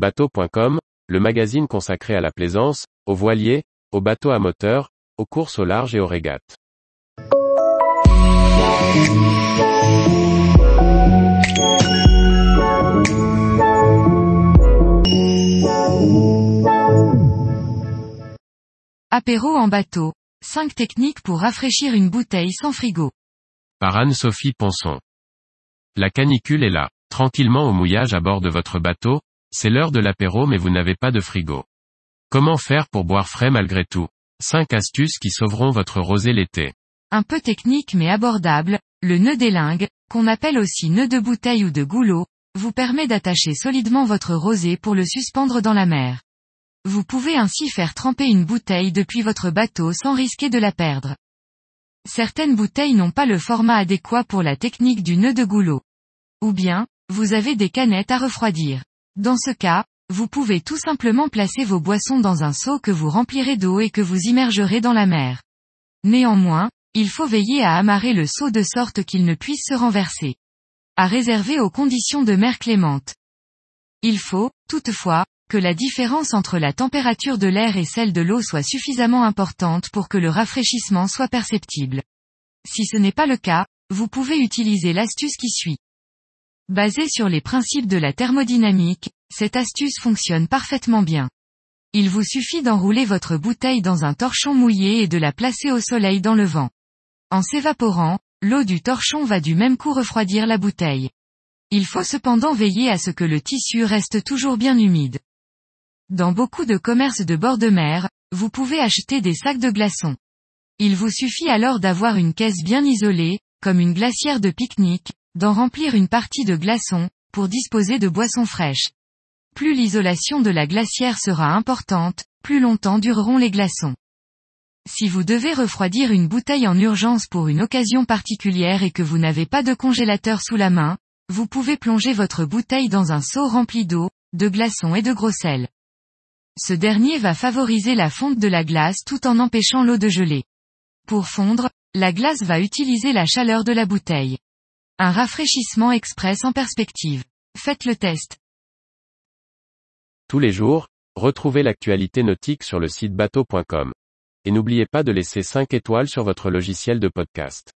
Bateau.com, le magazine consacré à la plaisance, aux voiliers, aux bateaux à moteur, aux courses au large et aux régates. Apéro en bateau. 5 techniques pour rafraîchir une bouteille sans frigo. Par Anne-Sophie Ponson. La canicule est là. Tranquillement au mouillage à bord de votre bateau, c'est l'heure de l'apéro mais vous n'avez pas de frigo. Comment faire pour boire frais malgré tout? 5 astuces qui sauveront votre rosé l'été. Un peu technique mais abordable, le nœud d'élingue, qu'on appelle aussi nœud de bouteille ou de goulot, vous permet d'attacher solidement votre rosé pour le suspendre dans la mer. Vous pouvez ainsi faire tremper une bouteille depuis votre bateau sans risquer de la perdre. Certaines bouteilles n'ont pas le format adéquat pour la technique du nœud de goulot. Ou bien, vous avez des canettes à refroidir. Dans ce cas, vous pouvez tout simplement placer vos boissons dans un seau que vous remplirez d'eau et que vous immergerez dans la mer. Néanmoins, il faut veiller à amarrer le seau de sorte qu'il ne puisse se renverser. À réserver aux conditions de mer clémente. Il faut, toutefois, que la différence entre la température de l'air et celle de l'eau soit suffisamment importante pour que le rafraîchissement soit perceptible. Si ce n'est pas le cas, vous pouvez utiliser l'astuce qui suit. Basée sur les principes de la thermodynamique, cette astuce fonctionne parfaitement bien. Il vous suffit d'enrouler votre bouteille dans un torchon mouillé et de la placer au soleil dans le vent. En s'évaporant, l'eau du torchon va du même coup refroidir la bouteille. Il faut cependant veiller à ce que le tissu reste toujours bien humide. Dans beaucoup de commerces de bord de mer, vous pouvez acheter des sacs de glaçons. Il vous suffit alors d'avoir une caisse bien isolée, comme une glacière de pique-nique, d'en remplir une partie de glaçons, pour disposer de boissons fraîches. Plus l'isolation de la glacière sera importante, plus longtemps dureront les glaçons. Si vous devez refroidir une bouteille en urgence pour une occasion particulière et que vous n'avez pas de congélateur sous la main, vous pouvez plonger votre bouteille dans un seau rempli d'eau, de glaçons et de gros sel. Ce dernier va favoriser la fonte de la glace tout en empêchant l'eau de geler. Pour fondre, la glace va utiliser la chaleur de la bouteille. Un rafraîchissement express en perspective. Faites le test. Tous les jours, retrouvez l'actualité nautique sur le site bateau.com. Et n'oubliez pas de laisser 5 étoiles sur votre logiciel de podcast.